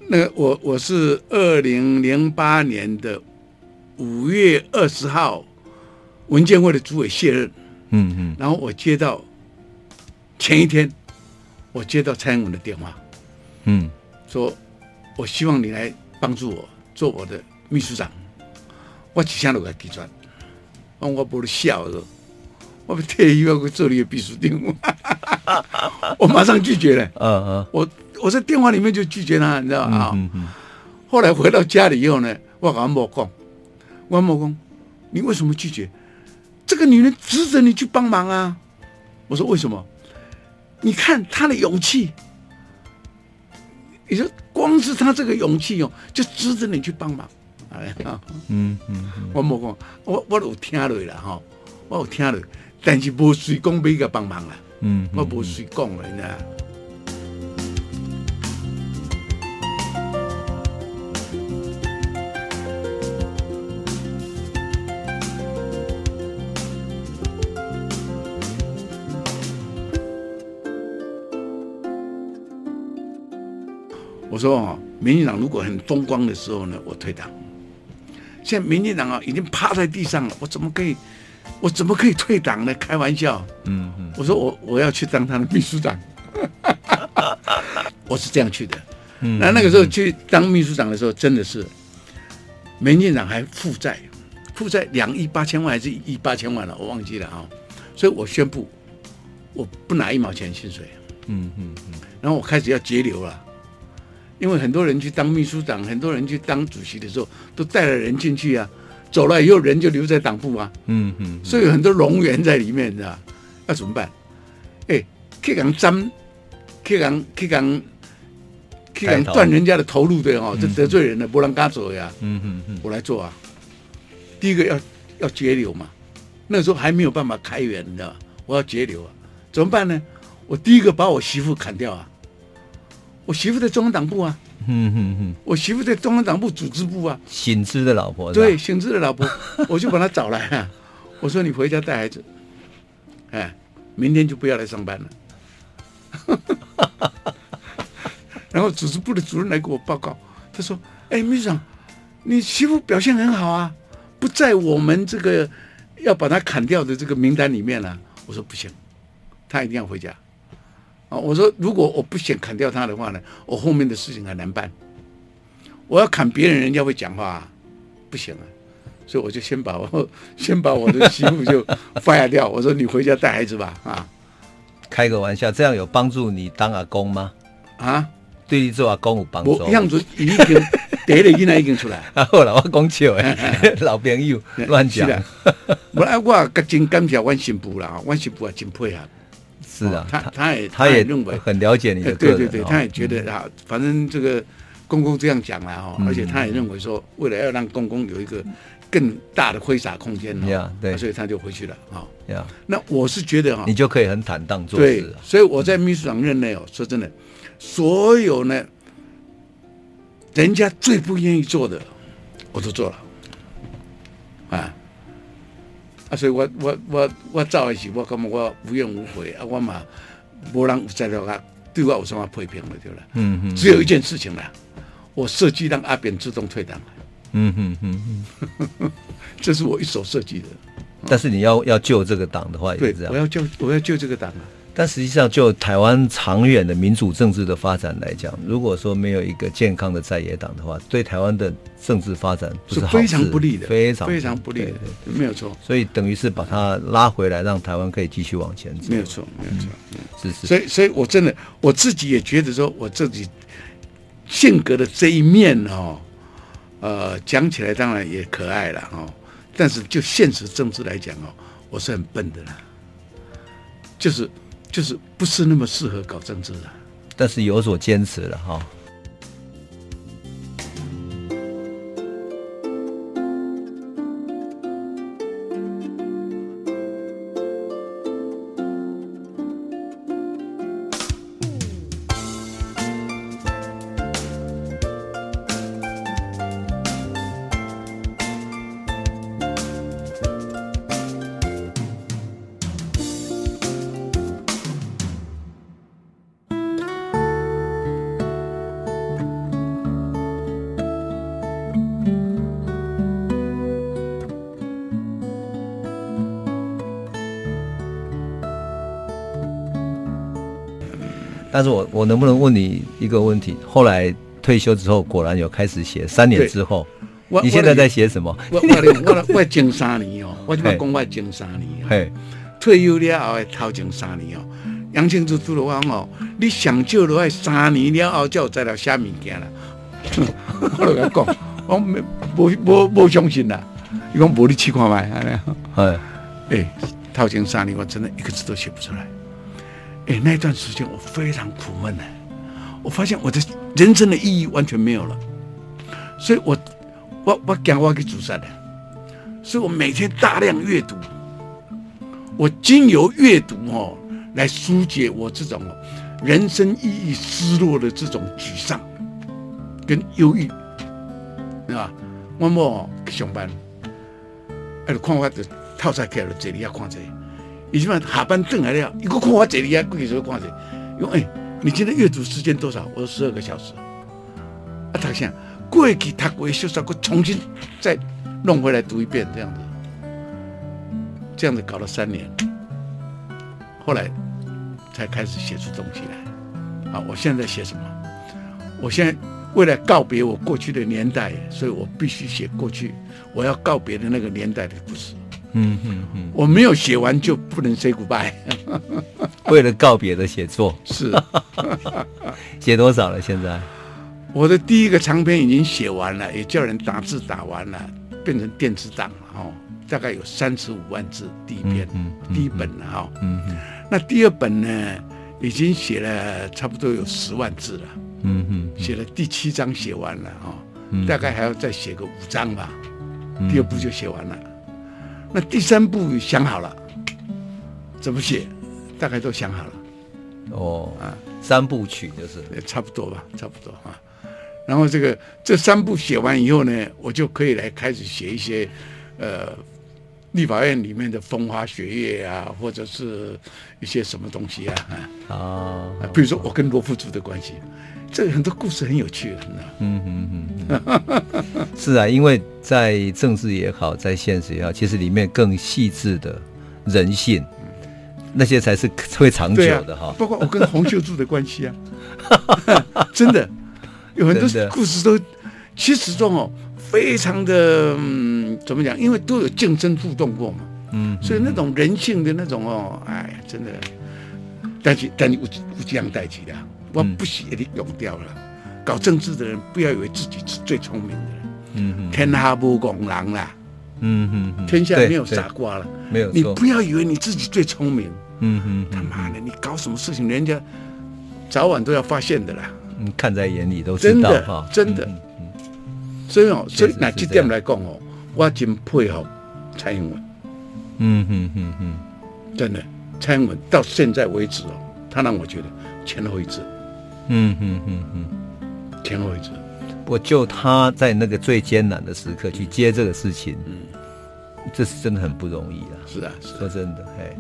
C: 那个我我是二零零八年的五月二十号，文建会的主委卸任，
B: 嗯嗯，
C: 然后我接到前一天，我接到蔡英文的电话。
B: 嗯，
C: 说，我希望你来帮助我做我的秘书长。我只想落个计算，我不是笑的，我退休要去做你的秘书长，<laughs> 我马上拒绝了。
B: 嗯嗯，
C: 我我在电话里面就拒绝他，你知道吗？
B: 嗯嗯。
C: 后来回到家里以后呢，我跟他某讲，我某讲，你为什么拒绝？这个女人值得你去帮忙啊！我说为什么？你看她的勇气。你说光是她这个勇气哦，就值得你去帮忙，哎呀，
B: 嗯嗯，
C: 我冇讲，我我有听落了哈，我有听落，但是无谁讲俾个帮忙啦，
B: 嗯，
C: 我无谁讲了，你知道。我说哦，民进党如果很风光的时候呢，我退党。现在民进党啊，已经趴在地上了，我怎么可以，我怎么可以退党呢？开玩笑。
B: 嗯嗯。
C: 我说我我要去当他的秘书长。<laughs> 我是这样去的。嗯。那那个时候去当秘书长的时候，真的是民进党还负债，负债两亿八千万还是一亿八千万了，我忘记了啊。所以我宣布，我不拿一毛钱薪水。
B: 嗯嗯嗯。
C: 然后我开始要节流了，因为很多人去当秘书长，很多人去当主席的时候，都带了人进去啊，走了以后人就留在党部啊。嗯嗯。所以有很多龙源在里面，你知道？要怎么办？哎，去讲脏，去讲去讲。断人家的头路的哦，这得罪人了，不让他走呀。嗯嗯嗯，我来做啊。第一个要要节流嘛，那时候还没有办法开源，你知道吧？我要节流啊，怎么办呢？我第一个把我媳妇砍掉啊。我媳妇在中央党部啊。嗯嗯嗯。我媳妇在中央党部组织部啊。
B: 醒之的老婆。
C: 对，醒之的老婆，我就把她找来啊。我说你回家带孩子，哎，明天就不要来上班了。<laughs> 然后组织部的主任来给我报告，他说：“哎，秘书长，你媳妇表现很好啊，不在我们这个要把他砍掉的这个名单里面了。”我说：“不行，他一定要回家。”啊，我说：“如果我不想砍掉他的话呢，我后面的事情很难办。我要砍别人，人家会讲话啊，不行啊。所以我就先把我先把我的媳妇就 fire 掉。我说：你回家带孩子吧。啊，
B: 开个玩笑，这样有帮助你当阿公吗？
C: 啊？”
B: 对你做阿公有帮助。
C: 我样子已经第一个囡仔已经出来。
B: 啊，好了，我讲笑诶，<laughs> 老朋友乱讲。<laughs>
C: 我来，我真感谢阮新妇啦，阮新妇也真配合。
B: 是啊，
C: 他他也
B: 他也认为很了解你的。
C: 对对对，他也觉得啊，反正这个公公这样讲了哈，而且他也认为说，为了要让公公有一个更大的挥洒空间，对，所以他就回去了啊。那我是觉得哈，
B: 你就可以很坦荡做事。
C: 对，所以我在秘书长任内哦，说真的。所有呢，人家最不愿意做的，我都做了，啊，啊，所以我我我我走的时候，我感觉我无怨无悔啊，我嘛无人有在了啊，对我有什么批评了对了，嗯嗯，只有一件事情啦，我设计让阿扁自动退党，嗯嗯嗯嗯，<laughs> 这是我一手设计的，
B: 但是你要要救这个党的话，
C: 对，我要救我要救这个党啊。
B: 但实际上，就台湾长远的民主政治的发展来讲，如果说没有一个健康的在野党的话，对台湾的政治发展是
C: 非常不利的，
B: 非常
C: 非常不利的，没有错。
B: 所以等于是把它拉回来，让台湾可以继续往前走。
C: 没有错，没有错，
B: 嗯、是是。
C: 所以，所以我真的我自己也觉得说，我自己性格的这一面哦，呃，讲起来当然也可爱了哦，但是就现实政治来讲哦，我是很笨的啦，就是。就是不是那么适合搞政治的，
B: 但是有所坚持了哈。能不能问你一个问题？后来退休之后，果然有开始写。三年之后，你现在在写什么？
C: 我我我我前三年哦，我就讲我前三年。嘿，退休了后的头前三年哦，杨庆珠拄了我哦，你上少的话三年了后才有材料写物件了。<laughs> 我就跟他讲，我没无无无相信啦。伊讲无你试看觅，哎，哎，头前三年我真的一个字都写不出来。哎，那段时间我非常苦闷呢，我发现我的人生的意义完全没有了，所以我我我讲话给主杀的，所以我每天大量阅读，我经由阅读哦来疏解我这种人生意义失落的这种沮丧跟忧郁，对吧？我莫去上班，哎，看我的套餐开了，这里要看这里。你起码下班回来了，一个看我这里啊，过去就看这，因为你今天阅读时间多少？我说十二个小时。啊，他想过去读过的小说，我重新再弄回来读一遍，这样子，这样子搞了三年，后来才开始写出东西来。啊，我现在写什么？我现在为了告别我过去的年代，所以我必须写过去我要告别的那个年代的故事。
B: 嗯嗯嗯，
C: 我没有写完就不能 say goodbye。
B: 为了告别的写作。
C: 是，<laughs>
B: 写多少了？现在？
C: 我的第一个长篇已经写完了，也叫人打字打完了，变成电子档了哦，大概有三十五万字，第一篇，
B: 嗯嗯、
C: 第一本了哈、哦。
B: 嗯嗯，
C: 那第二本呢，已经写了差不多有十万字了。
B: 嗯嗯，
C: 写了第七章写完了啊、哦，
B: 嗯、
C: 大概还要再写个五章吧，
B: 嗯、
C: 第二部就写完了。那第三部想好了，怎么写，大概都想好了。
B: 哦啊，三部曲就是，
C: 差不多吧，差不多啊。然后这个这三部写完以后呢，我就可以来开始写一些，呃，立法院里面的风花雪月啊，或者是一些什么东西啊啊
B: 啊，
C: 比如说我跟罗富族的关系。这个很多故事很有趣的，
B: 嗯嗯嗯嗯，是啊，因为在政治也好，在现实也好，其实里面更细致的人性，那些才是会长久的哈。
C: 包括我跟洪秀柱的关系啊，<laughs> 真的有很多故事都，其实中哦，非常的嗯，怎么讲？因为都有竞争互动过嘛，嗯，所以那种人性的那种哦，哎，真的，但是但你有有这样代志的。我不喜一定用掉了。搞政治的人不要以为自己是最聪明的人。嗯嗯。天下无公狼啦。嗯嗯。天下没有傻瓜了。
B: 没有。
C: 你不要以为你自己最聪明。
B: 嗯嗯。
C: 他妈的，你搞什么事情，人家早晚都要发现的啦。
B: 嗯，看在眼里都知道哈。
C: 真的。嗯。所以哦，所以拿这点来讲哦，我真佩服蔡英文。
B: 嗯哼哼哼。
C: 真的，蔡英文到现在为止哦，他让我觉得前后一致。
B: 嗯哼哼哼，
C: 前后一致。
B: 我就他在那个最艰难的时刻去接这个事情，嗯，这是真的很不容易啊。
C: 是啊，是
B: 说真的，哎，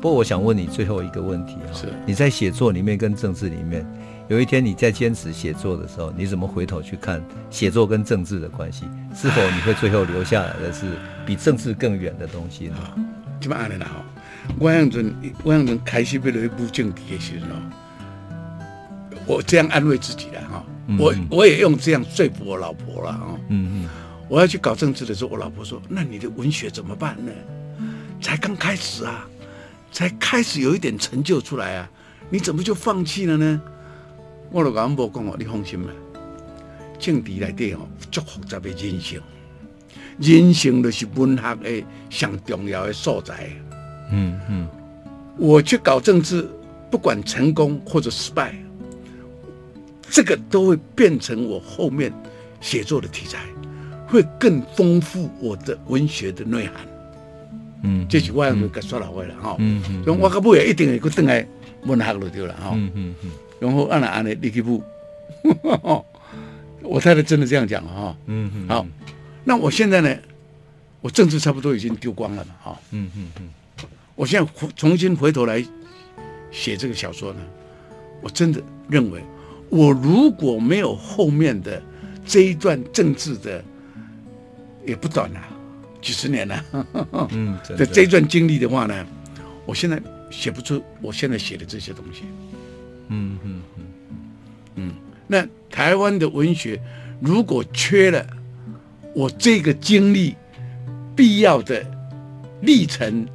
B: 不过我想问你最后一个问题啊，
C: 是
B: 你在写作里面跟政治里面，有一天你在坚持写作的时候，你怎么回头去看写作跟政治的关系？是否你会最后留下来的是比政治更远的东西呢？
C: 这么安尼啦哈，我样子我样子开始要来补政治的时候。我这样安慰自己的哈，我我也用这样说服我老婆了哈。嗯嗯，我要去搞政治的时候，我老婆说：“那你的文学怎么办呢？才刚开始啊，才开始有一点成就出来啊，你怎么就放弃了呢？”我老公讲哦，你放心嘛，政治内底哦，足复杂的人性，人性就是文学的上重要的素材。嗯嗯，我去搞政治，不管成功或者失败。这个都会变成我后面写作的题材，会更丰富我的文学的内涵。嗯，这是我要给说老话了哈。嗯嗯，用我个不也一定会去等来文学了对了哈。嗯嗯嗯，然后按了按了立刻不，<laughs> 我太太真的这样讲哈。嗯嗯，好，那我现在呢，我政治差不多已经丢光了嘛哈。嗯嗯嗯，我现在重新回头来写这个小说呢，我真的认为。我如果没有后面的这一段政治的，也不短了，几十年了，嗯，的 <laughs> 这一段经历的话呢，我现在写不出我现在写的这些东西，嗯嗯嗯嗯，那台湾的文学如果缺了我这个经历必要的历程，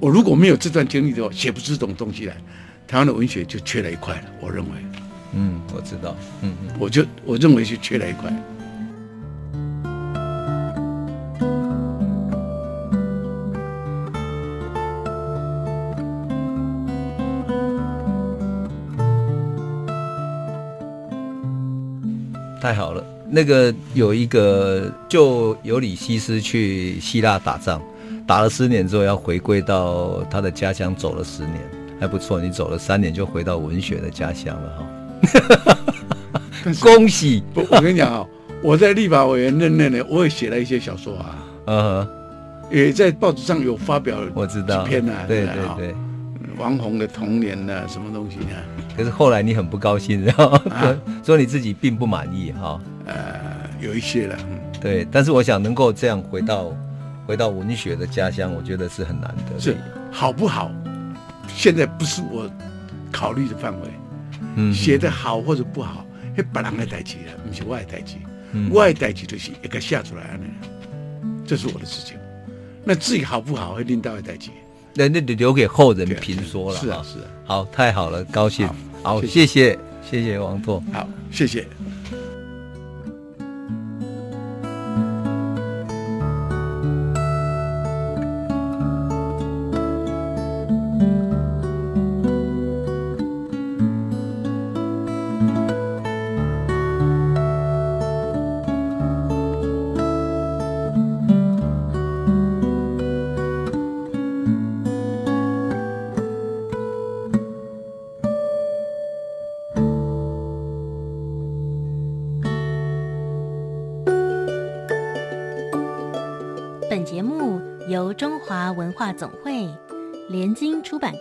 C: 我如果没有这段经历的话，写不出这种东西来。台湾的文学就缺了一块了，我认为。
B: 嗯，我知道。嗯嗯，
C: 我就我认为是缺了一块。
B: 太好了，那个有一个就尤里西斯去希腊打仗，打了十年之后要回归到他的家乡，走了十年。还不错，你走了三年就回到文学的家乡了哈，恭喜！
C: 不，我跟你讲啊，我在立法委员任内呢，我也写了一些小说啊，嗯、uh，huh. 也在报纸上有发表，我知道几篇啊，
B: 对对对，
C: 王红的童年呢，什么东西呢？
B: 可是后来你很不高兴，然后 <laughs> 说你自己并不满意哈，
C: 呃，有一些了，嗯，
B: 对，但是我想能够这样回到回到文学的家乡，我觉得是很难得，
C: 是好不好？现在不是我考虑的范围，嗯，写的好或者不好，迄别人的代志了，不是我的代志。
B: 嗯
C: 我的代志就是一个写出来的，这是我的事情。那自己好不好，会领导的代志。
B: 那那得留给后人评说了。
C: 是啊，是啊。
B: 好，太好了，高兴。
C: 好
B: 谢谢，谢谢王拓。
C: 好，
A: 谢谢。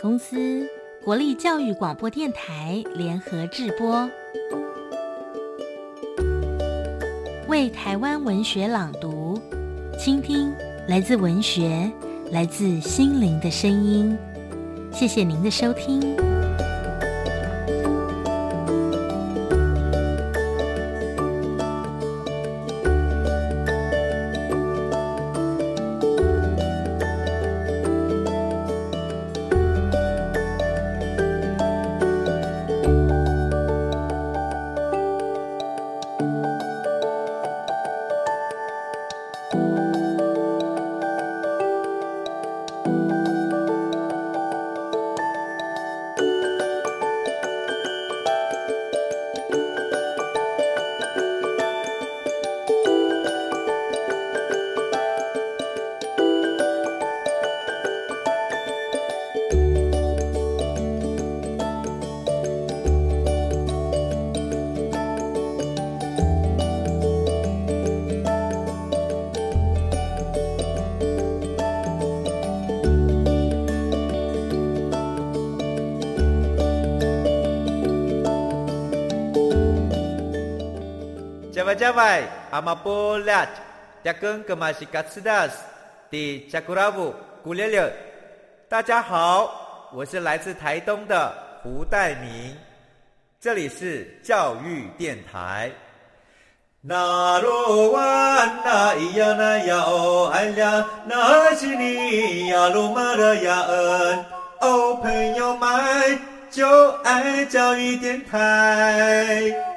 A: 公司、国立教育广播电台联合制播，为台湾文学朗读，倾听来自文学、来自心灵的声音。谢谢您的收听。
E: 加外加外，阿玛波拉，加根格玛西嘎斯达斯，迪加古拉布古列列。大家好，我是来自台东的胡代明，这里是教育电台。那罗哇那咿呀那呀哦哎呀，那是你呀鲁玛的呀恩哦，朋友们就爱教育电台。